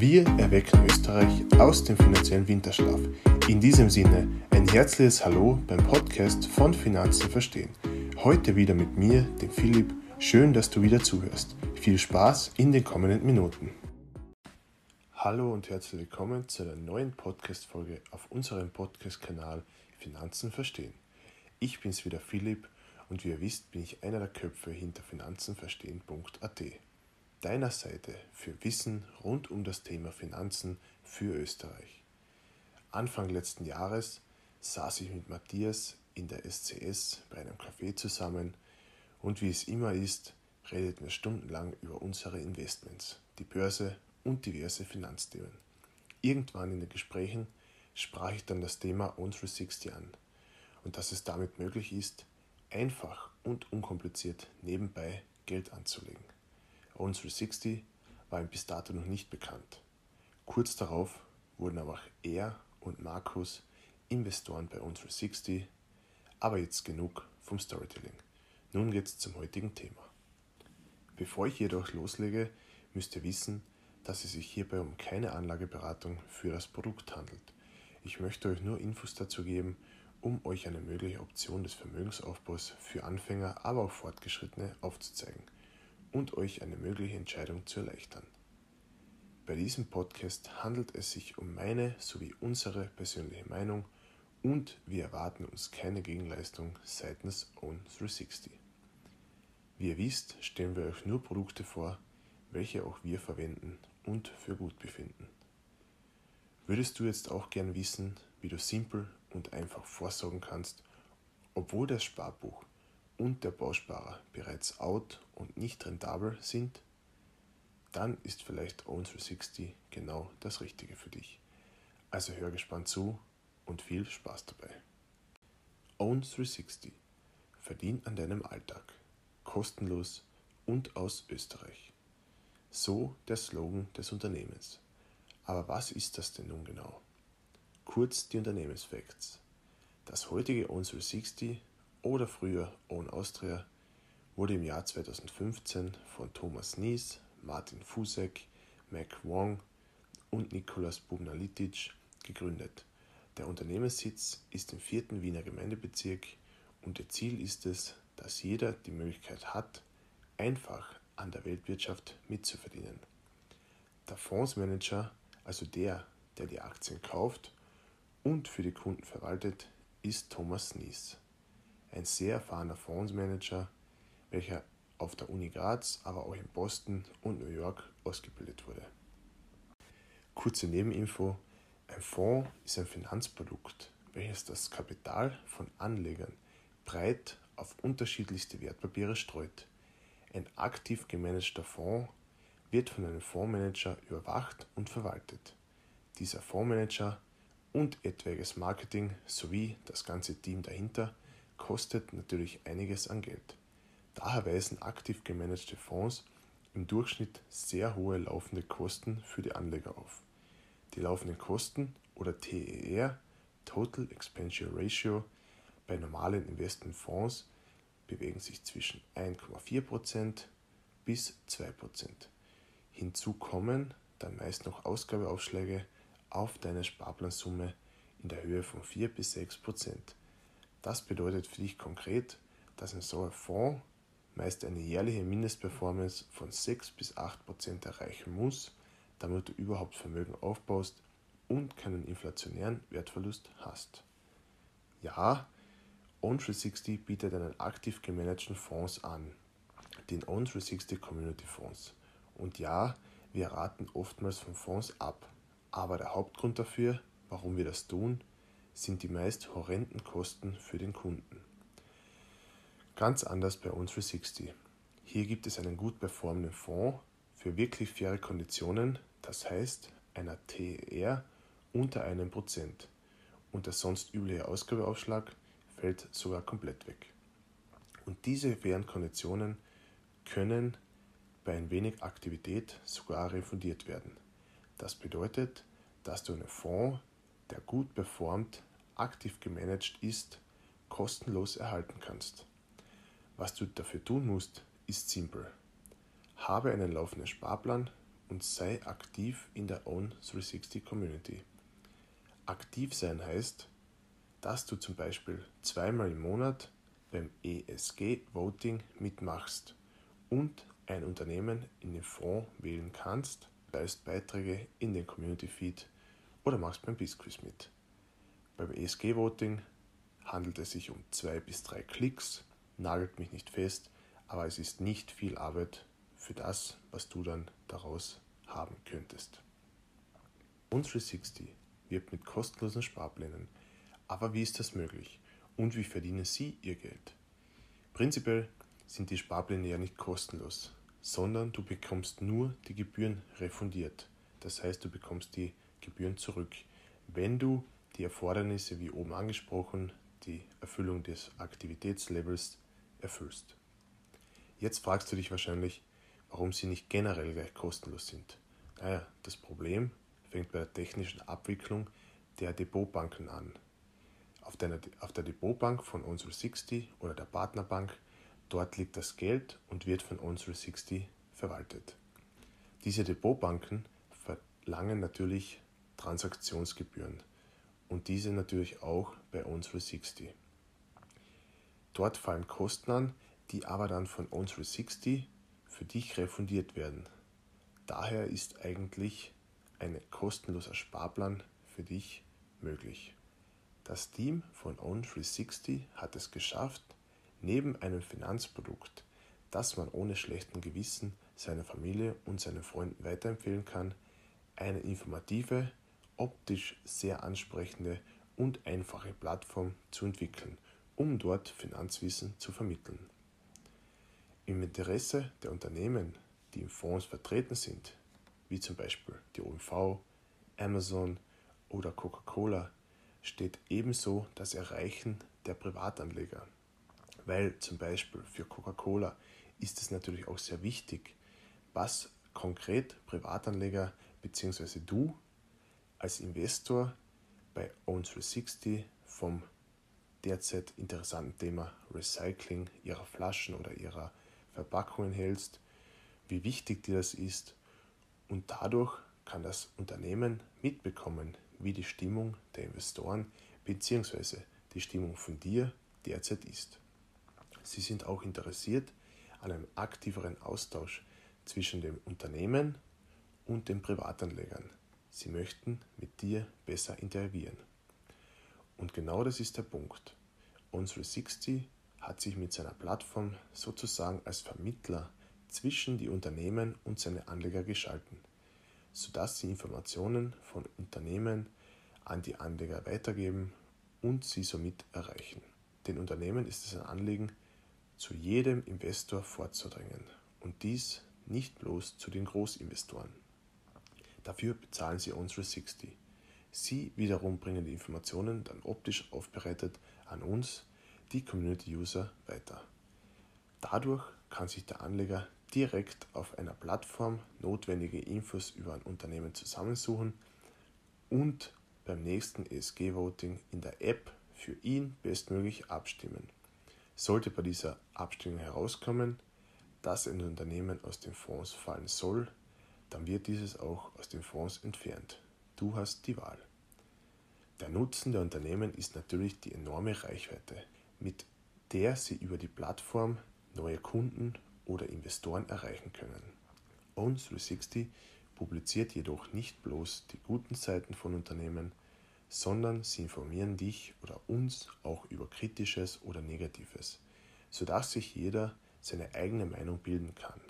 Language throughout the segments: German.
Wir erwecken Österreich aus dem finanziellen Winterschlaf. In diesem Sinne ein herzliches Hallo beim Podcast von Finanzen verstehen. Heute wieder mit mir, dem Philipp. Schön, dass du wieder zuhörst. Viel Spaß in den kommenden Minuten. Hallo und herzlich willkommen zu einer neuen Podcast-Folge auf unserem Podcast-Kanal Finanzen verstehen. Ich bin's wieder Philipp und wie ihr wisst, bin ich einer der Köpfe hinter finanzenverstehen.at deiner Seite für Wissen rund um das Thema Finanzen für Österreich. Anfang letzten Jahres saß ich mit Matthias in der SCS bei einem Café zusammen und wie es immer ist, redeten wir stundenlang über unsere Investments, die Börse und diverse Finanzthemen. Irgendwann in den Gesprächen sprach ich dann das Thema On360 an und dass es damit möglich ist, einfach und unkompliziert nebenbei Geld anzulegen. On360 war ihm bis dato noch nicht bekannt. Kurz darauf wurden aber auch er und Markus Investoren bei On360. Aber jetzt genug vom Storytelling. Nun geht's zum heutigen Thema. Bevor ich jedoch loslege, müsst ihr wissen, dass es sich hierbei um keine Anlageberatung für das Produkt handelt. Ich möchte euch nur Infos dazu geben, um euch eine mögliche Option des Vermögensaufbaus für Anfänger, aber auch Fortgeschrittene aufzuzeigen und euch eine mögliche Entscheidung zu erleichtern. Bei diesem Podcast handelt es sich um meine sowie unsere persönliche Meinung und wir erwarten uns keine Gegenleistung seitens Own360. Wie ihr wisst, stellen wir euch nur Produkte vor, welche auch wir verwenden und für gut befinden. Würdest du jetzt auch gern wissen, wie du simpel und einfach vorsorgen kannst, obwohl das Sparbuch und der Bausparer bereits out und nicht rentabel sind, dann ist vielleicht Own360 genau das Richtige für dich. Also hör gespannt zu und viel Spaß dabei. Own360 verdient an deinem Alltag, kostenlos und aus Österreich. So der Slogan des Unternehmens. Aber was ist das denn nun genau? Kurz die Unternehmensfacts. Das heutige Own360 oder früher Own Austria wurde im Jahr 2015 von Thomas Nies, Martin Fusek, Mac Wong und Nikolaus Bubnalitic gegründet. Der Unternehmenssitz ist im vierten Wiener Gemeindebezirk und ihr Ziel ist es, dass jeder die Möglichkeit hat, einfach an der Weltwirtschaft mitzuverdienen. Der Fondsmanager, also der, der die Aktien kauft und für die Kunden verwaltet, ist Thomas Nies ein sehr erfahrener Fondsmanager, welcher auf der Uni Graz, aber auch in Boston und New York ausgebildet wurde. Kurze Nebeninfo: Ein Fonds ist ein Finanzprodukt, welches das Kapital von Anlegern breit auf unterschiedlichste Wertpapiere streut. Ein aktiv gemanagter Fonds wird von einem Fondsmanager überwacht und verwaltet. Dieser Fondsmanager und etwaiges Marketing sowie das ganze Team dahinter kostet natürlich einiges an Geld. Daher weisen aktiv gemanagte Fonds im Durchschnitt sehr hohe laufende Kosten für die Anleger auf. Die laufenden Kosten oder TER, Total Expenditure Ratio, bei normalen Investmentfonds bewegen sich zwischen 1,4% bis 2%. Hinzu kommen dann meist noch Ausgabeaufschläge auf deine Sparplansumme in der Höhe von 4 bis 6%. Das bedeutet für dich konkret, dass ein solcher Fonds meist eine jährliche Mindestperformance von 6 bis 8 Prozent erreichen muss, damit du überhaupt Vermögen aufbaust und keinen inflationären Wertverlust hast. Ja, On360 bietet einen aktiv gemanagten Fonds an, den On360 Community Fonds. Und ja, wir raten oftmals von Fonds ab. Aber der Hauptgrund dafür, warum wir das tun, sind die meist horrenden Kosten für den Kunden. Ganz anders bei On360. Hier gibt es einen gut performenden Fonds für wirklich faire Konditionen, das heißt einer TER unter einem Prozent und der sonst übliche Ausgabeaufschlag fällt sogar komplett weg. Und diese fairen Konditionen können bei ein wenig Aktivität sogar refundiert werden. Das bedeutet, dass du einen Fonds, der gut performt, aktiv gemanagt ist, kostenlos erhalten kannst. Was du dafür tun musst, ist simpel. Habe einen laufenden Sparplan und sei aktiv in der Own 360 Community. Aktiv sein heißt, dass du zum Beispiel zweimal im Monat beim ESG Voting mitmachst und ein Unternehmen in den Fonds wählen kannst, leist Beiträge in den Community Feed oder machst beim Bisquiz mit. Beim ESG Voting handelt es sich um zwei bis drei Klicks, nagelt mich nicht fest, aber es ist nicht viel Arbeit für das, was du dann daraus haben könntest. Und 360 wirbt mit kostenlosen Sparplänen. Aber wie ist das möglich? Und wie verdienen Sie Ihr Geld? Prinzipiell sind die Sparpläne ja nicht kostenlos, sondern du bekommst nur die Gebühren refundiert. Das heißt, du bekommst die Gebühren zurück, wenn du die Erfordernisse, wie oben angesprochen, die Erfüllung des Aktivitätslevels erfüllst. Jetzt fragst du dich wahrscheinlich, warum sie nicht generell gleich kostenlos sind. Naja, das Problem fängt bei der technischen Abwicklung der Depotbanken an. Auf, deiner, auf der Depotbank von On360 oder der Partnerbank, dort liegt das Geld und wird von On360 verwaltet. Diese Depotbanken verlangen natürlich Transaktionsgebühren und diese natürlich auch bei On360. Dort fallen Kosten an, die aber dann von On360 für dich refundiert werden. Daher ist eigentlich ein kostenloser Sparplan für dich möglich. Das Team von On360 hat es geschafft, neben einem Finanzprodukt, das man ohne schlechten Gewissen seiner Familie und seinen Freunden weiterempfehlen kann, eine informative, optisch sehr ansprechende und einfache Plattform zu entwickeln, um dort Finanzwissen zu vermitteln. Im Interesse der Unternehmen, die im Fonds vertreten sind, wie zum Beispiel die OMV, Amazon oder Coca-Cola, steht ebenso das Erreichen der Privatanleger. Weil zum Beispiel für Coca-Cola ist es natürlich auch sehr wichtig, was konkret Privatanleger bzw. du als Investor bei Own360 vom derzeit interessanten Thema Recycling ihrer Flaschen oder ihrer Verpackungen hältst, wie wichtig dir das ist und dadurch kann das Unternehmen mitbekommen, wie die Stimmung der Investoren bzw. die Stimmung von dir derzeit ist. Sie sind auch interessiert an einem aktiveren Austausch zwischen dem Unternehmen und den Privatanlegern. Sie möchten mit dir besser interagieren. Und genau das ist der Punkt. On360 hat sich mit seiner Plattform sozusagen als Vermittler zwischen die Unternehmen und seine Anleger geschalten, sodass sie Informationen von Unternehmen an die Anleger weitergeben und sie somit erreichen. Den Unternehmen ist es ein Anliegen, zu jedem Investor vorzudringen und dies nicht bloß zu den Großinvestoren. Dafür bezahlen sie unsere 60. Sie wiederum bringen die Informationen dann optisch aufbereitet an uns, die Community User, weiter. Dadurch kann sich der Anleger direkt auf einer Plattform notwendige Infos über ein Unternehmen zusammensuchen und beim nächsten ESG-Voting in der App für ihn bestmöglich abstimmen. Sollte bei dieser Abstimmung herauskommen, dass ein Unternehmen aus den Fonds fallen soll, dann wird dieses auch aus den Fonds entfernt. Du hast die Wahl. Der Nutzen der Unternehmen ist natürlich die enorme Reichweite, mit der sie über die Plattform neue Kunden oder Investoren erreichen können. Own360 publiziert jedoch nicht bloß die guten Seiten von Unternehmen, sondern sie informieren dich oder uns auch über Kritisches oder Negatives, sodass sich jeder seine eigene Meinung bilden kann.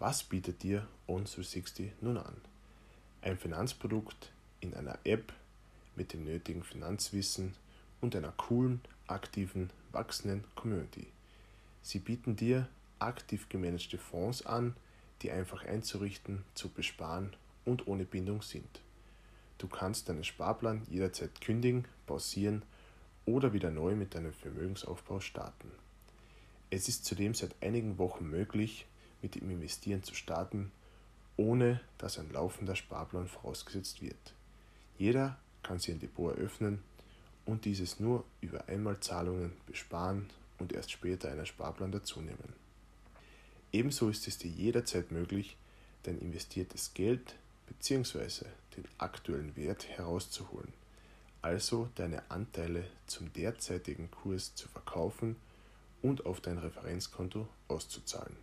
Was bietet dir On360 nun an? Ein Finanzprodukt in einer App mit dem nötigen Finanzwissen und einer coolen, aktiven, wachsenden Community. Sie bieten dir aktiv gemanagte Fonds an, die einfach einzurichten, zu besparen und ohne Bindung sind. Du kannst deinen Sparplan jederzeit kündigen, pausieren oder wieder neu mit deinem Vermögensaufbau starten. Es ist zudem seit einigen Wochen möglich, mit dem Investieren zu starten, ohne dass ein laufender Sparplan vorausgesetzt wird. Jeder kann sich ein Depot eröffnen und dieses nur über Einmalzahlungen besparen und erst später einen Sparplan dazunehmen. Ebenso ist es dir jederzeit möglich, dein investiertes Geld bzw. den aktuellen Wert herauszuholen, also deine Anteile zum derzeitigen Kurs zu verkaufen und auf dein Referenzkonto auszuzahlen.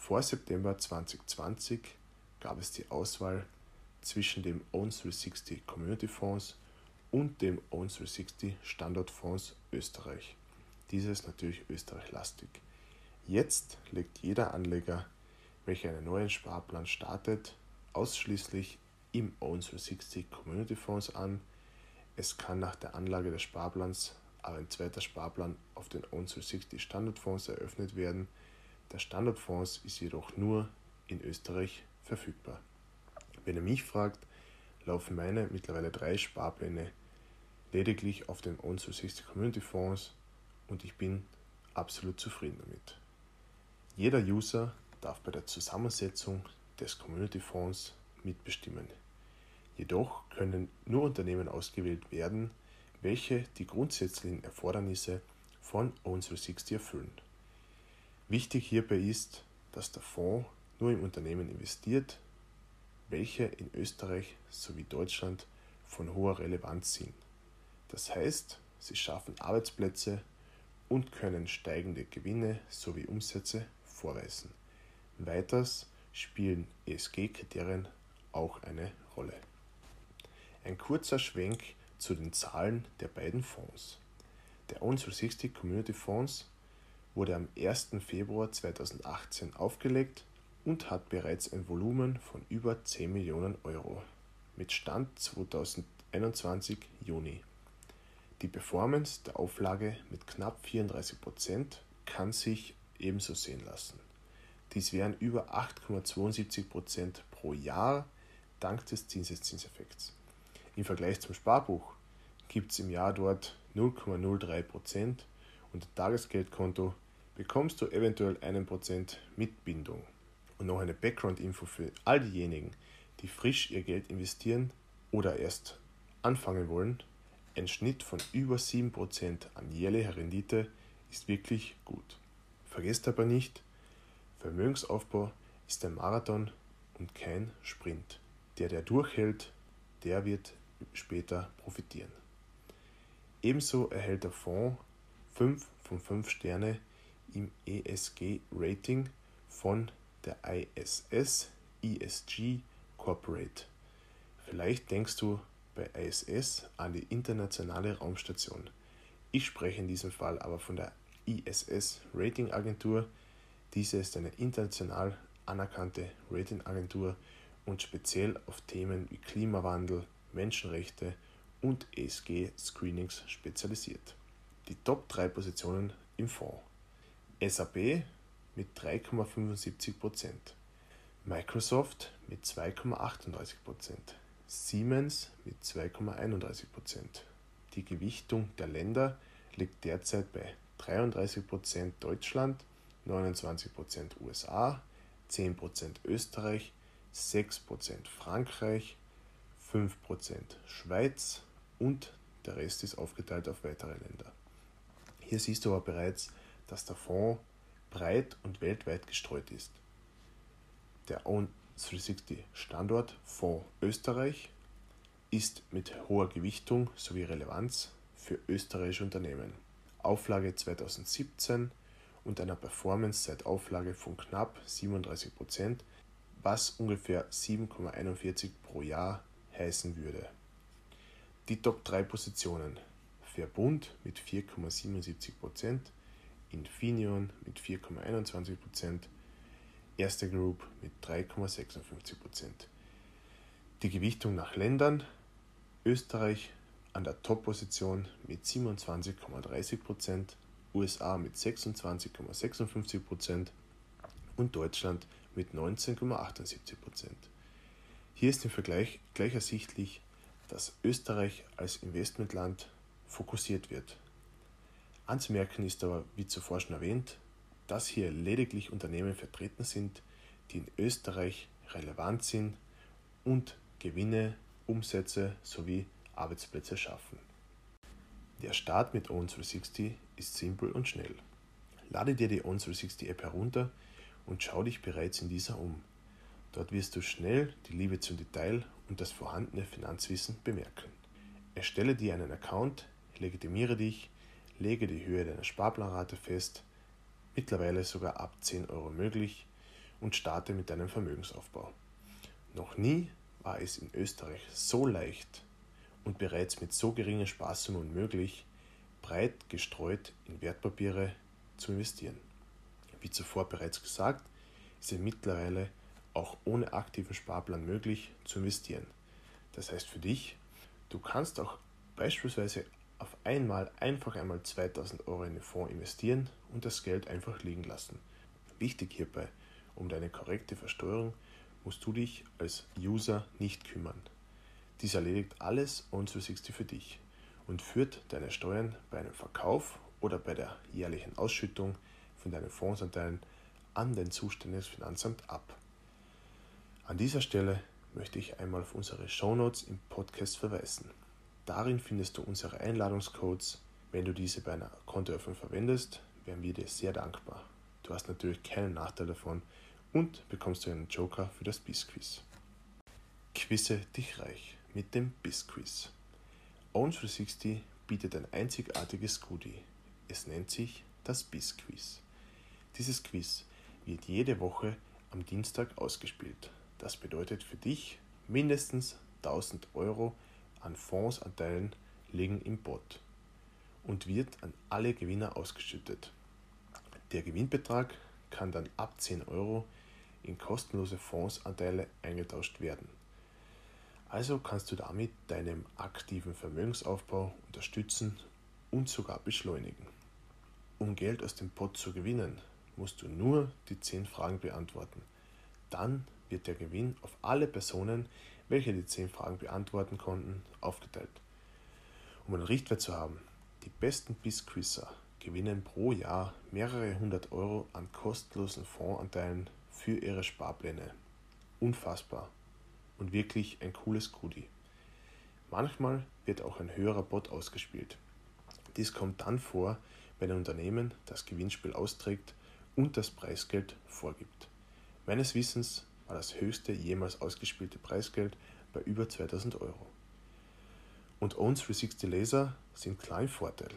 Vor September 2020 gab es die Auswahl zwischen dem Own 360 Community Fonds und dem Own 360 Standortfonds Österreich. Dieses natürlich österreichlastig. Jetzt legt jeder Anleger, welcher einen neuen Sparplan startet, ausschließlich im Own 360 Community Fonds an. Es kann nach der Anlage des Sparplans aber ein zweiter Sparplan auf den Own 360 Standardfonds eröffnet werden. Der Standardfonds ist jedoch nur in Österreich verfügbar. Wenn ihr mich fragt, laufen meine mittlerweile drei Sparpläne lediglich auf den Own 360 Community Fonds und ich bin absolut zufrieden damit. Jeder User darf bei der Zusammensetzung des Community Fonds mitbestimmen. Jedoch können nur Unternehmen ausgewählt werden, welche die grundsätzlichen Erfordernisse von Own360 erfüllen. Wichtig hierbei ist, dass der Fonds nur in Unternehmen investiert, welche in Österreich sowie Deutschland von hoher Relevanz sind. Das heißt, sie schaffen Arbeitsplätze und können steigende Gewinne sowie Umsätze vorweisen. Weiters spielen ESG-Kriterien auch eine Rolle. Ein kurzer Schwenk zu den Zahlen der beiden Fonds. Der Own 360 Community Fonds wurde am 1. Februar 2018 aufgelegt und hat bereits ein Volumen von über 10 Millionen Euro mit Stand 2021 Juni. Die Performance der Auflage mit knapp 34% kann sich ebenso sehen lassen. Dies wären über 8,72% pro Jahr dank des Zinseszinseffekts. Im Vergleich zum Sparbuch gibt es im Jahr dort 0,03% und ein Tagesgeldkonto bekommst du eventuell einen Prozent mit Bindung. Und noch eine Background-Info für all diejenigen, die frisch ihr Geld investieren oder erst anfangen wollen. Ein Schnitt von über 7% an jährlicher Rendite ist wirklich gut. Vergesst aber nicht, Vermögensaufbau ist ein Marathon und kein Sprint. Der, der durchhält, der wird später profitieren. Ebenso erhält der Fonds 5 von 5 Sterne im ESG-Rating von der ISS ESG Corporate. Vielleicht denkst du bei ISS an die internationale Raumstation. Ich spreche in diesem Fall aber von der ISS Rating Agentur. Diese ist eine international anerkannte Ratingagentur und speziell auf Themen wie Klimawandel, Menschenrechte und ESG-Screenings spezialisiert. Die Top 3 Positionen im Fonds. SAP mit 3,75%, Microsoft mit 2,38%, Siemens mit 2,31%. Die Gewichtung der Länder liegt derzeit bei 33% Deutschland, 29% USA, 10% Österreich, 6% Frankreich, 5% Schweiz und der Rest ist aufgeteilt auf weitere Länder. Hier siehst du aber bereits, dass der Fonds breit und weltweit gestreut ist. Der Own 360 Standort Fonds Österreich ist mit hoher Gewichtung sowie Relevanz für österreichische Unternehmen. Auflage 2017 und einer Performance seit Auflage von knapp 37%, was ungefähr 7,41 pro Jahr heißen würde. Die Top 3 Positionen Verbund mit 4,77%, Infineon mit 4,21%, Erste Group mit 3,56%. Die Gewichtung nach Ländern Österreich an der Top-Position mit 27,30%, USA mit 26,56% und Deutschland mit 19,78%. Hier ist im Vergleich gleich ersichtlich, dass Österreich als Investmentland fokussiert wird. Anzumerken ist aber, wie zuvor schon erwähnt, dass hier lediglich Unternehmen vertreten sind, die in Österreich relevant sind und Gewinne, Umsätze sowie Arbeitsplätze schaffen. Der Start mit On360 ist simpel und schnell. Lade dir die On360 App herunter und schau dich bereits in dieser um. Dort wirst du schnell die Liebe zum Detail und das vorhandene Finanzwissen bemerken. Erstelle dir einen Account, legitimiere dich, lege die Höhe deiner Sparplanrate fest, mittlerweile sogar ab 10 Euro möglich und starte mit deinem Vermögensaufbau. Noch nie war es in Österreich so leicht und bereits mit so geringen Spaßsummen möglich, breit gestreut in Wertpapiere zu investieren. Wie zuvor bereits gesagt, ist es mittlerweile auch ohne aktiven Sparplan möglich zu investieren. Das heißt für dich, du kannst auch beispielsweise auf einmal einfach einmal 2000 Euro in den Fonds investieren und das Geld einfach liegen lassen. Wichtig hierbei, um deine korrekte Versteuerung musst du dich als User nicht kümmern. Dies erledigt alles On360 für dich und führt deine Steuern bei einem Verkauf oder bei der jährlichen Ausschüttung von deinen Fondsanteilen an den zuständiges Finanzamt ab. An dieser Stelle möchte ich einmal auf unsere Shownotes im Podcast verweisen. Darin findest du unsere Einladungscodes. Wenn du diese bei einer Kontoeröffnung verwendest, wären wir dir sehr dankbar. Du hast natürlich keinen Nachteil davon und bekommst einen Joker für das Bisquiz. Quizze dich reich mit dem Bisquiz. Own360 bietet ein einzigartiges Goodie. Es nennt sich das Bisquiz. Dieses Quiz wird jede Woche am Dienstag ausgespielt. Das bedeutet für dich mindestens 1000 Euro an Fondsanteilen liegen im Bot und wird an alle Gewinner ausgeschüttet. Der Gewinnbetrag kann dann ab 10 Euro in kostenlose Fondsanteile eingetauscht werden. Also kannst du damit deinen aktiven Vermögensaufbau unterstützen und sogar beschleunigen. Um Geld aus dem Pot zu gewinnen, musst du nur die 10 Fragen beantworten. Dann wird der Gewinn auf alle Personen, welche die 10 Fragen beantworten konnten, aufgeteilt. Um einen Richtwert zu haben, die besten Bissquizzer gewinnen pro Jahr mehrere hundert Euro an kostenlosen Fondsanteilen für ihre Sparpläne. Unfassbar und wirklich ein cooles Goodie. Manchmal wird auch ein höherer Bot ausgespielt. Dies kommt dann vor, wenn ein Unternehmen das Gewinnspiel austrägt und das Preisgeld vorgibt. Meines Wissens war das höchste jemals ausgespielte Preisgeld bei über 2000 Euro. Und Owns 360 Laser sind klar im Vorteil,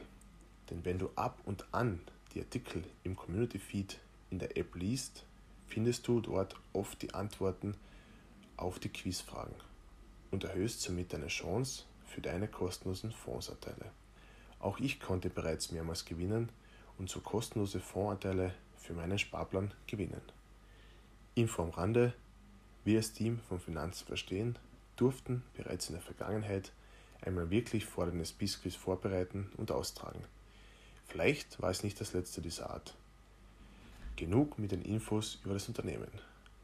denn wenn du ab und an die Artikel im Community Feed in der App liest, findest du dort oft die Antworten auf die Quizfragen und erhöhst somit deine Chance für deine kostenlosen Fondsanteile. Auch ich konnte bereits mehrmals gewinnen und so kostenlose Fondsanteile für meinen Sparplan gewinnen. Info am Rande, wir als Team von Finanzen verstehen durften bereits in der Vergangenheit einmal wirklich forderndes Bisquiz vorbereiten und austragen. Vielleicht war es nicht das letzte dieser Art. Genug mit den Infos über das Unternehmen.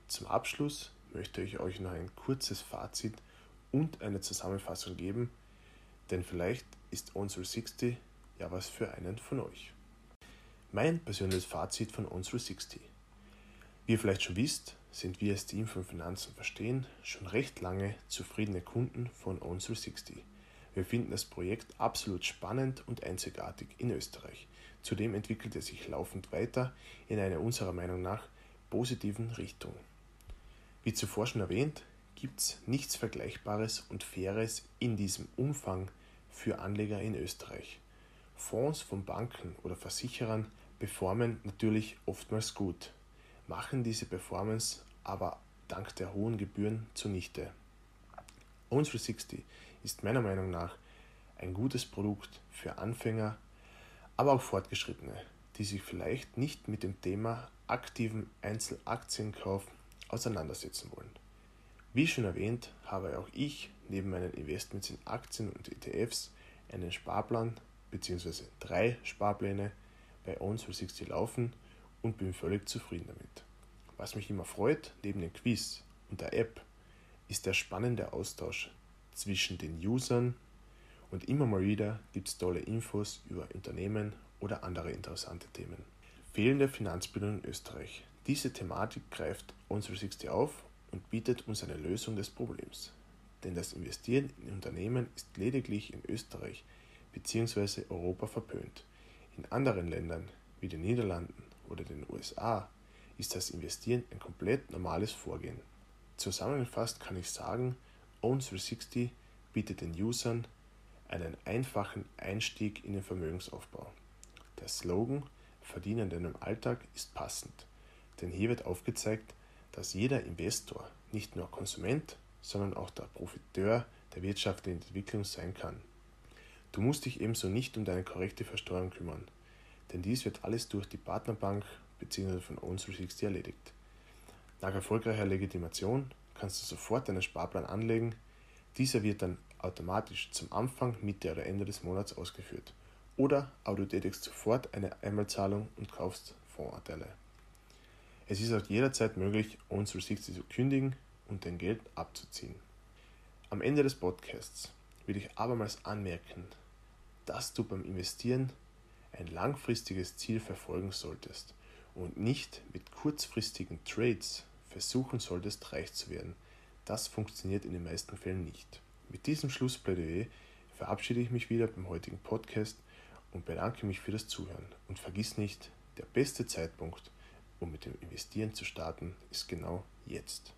Zum Abschluss möchte ich euch noch ein kurzes Fazit und eine Zusammenfassung geben, denn vielleicht ist On360 ja was für einen von euch. Mein persönliches Fazit von On360. Wie ihr vielleicht schon wisst, sind wir als Team von Finanzen verstehen schon recht lange zufriedene Kunden von On360. Wir finden das Projekt absolut spannend und einzigartig in Österreich. Zudem entwickelt es sich laufend weiter in einer unserer Meinung nach positiven Richtung. Wie zuvor schon erwähnt, gibt es nichts Vergleichbares und Faires in diesem Umfang für Anleger in Österreich. Fonds von Banken oder Versicherern performen natürlich oftmals gut, machen diese Performance aber dank der hohen Gebühren zunichte. Own360 ist meiner Meinung nach ein gutes Produkt für Anfänger, aber auch Fortgeschrittene, die sich vielleicht nicht mit dem Thema aktiven Einzelaktienkauf auseinandersetzen wollen. Wie schon erwähnt, habe auch ich neben meinen Investments in Aktien und ETFs einen Sparplan bzw. drei Sparpläne bei Own360 laufen und bin völlig zufrieden damit. Was mich immer freut, neben dem Quiz und der App, ist der spannende Austausch zwischen den Usern und immer mal wieder gibt es tolle Infos über Unternehmen oder andere interessante Themen. Fehlende Finanzbildung in Österreich. Diese Thematik greift On360 auf und bietet uns eine Lösung des Problems. Denn das Investieren in Unternehmen ist lediglich in Österreich bzw. Europa verpönt. In anderen Ländern wie den Niederlanden oder den USA ist das Investieren ein komplett normales Vorgehen. Zusammengefasst kann ich sagen, Own360 bietet den Usern einen einfachen Einstieg in den Vermögensaufbau. Der Slogan Verdienen in deinem Alltag ist passend, denn hier wird aufgezeigt, dass jeder Investor nicht nur Konsument, sondern auch der Profiteur der wirtschaftlichen Entwicklung sein kann. Du musst dich ebenso nicht um deine korrekte Versteuerung kümmern, denn dies wird alles durch die Partnerbank bzw. von Own360 erledigt. Nach erfolgreicher Legitimation kannst du sofort deinen Sparplan anlegen. Dieser wird dann automatisch zum Anfang, Mitte oder Ende des Monats ausgeführt. Oder aber du tätigst sofort eine Einmalzahlung und kaufst Fondsanteile. Es ist auch jederzeit möglich, Own360 zu kündigen und dein Geld abzuziehen. Am Ende des Podcasts will ich abermals anmerken, dass du beim Investieren ein langfristiges Ziel verfolgen solltest und nicht mit kurzfristigen Trades versuchen solltest, reich zu werden. Das funktioniert in den meisten Fällen nicht. Mit diesem Schlussplädoyer verabschiede ich mich wieder beim heutigen Podcast und bedanke mich für das Zuhören. Und vergiss nicht, der beste Zeitpunkt, um mit dem Investieren zu starten, ist genau jetzt.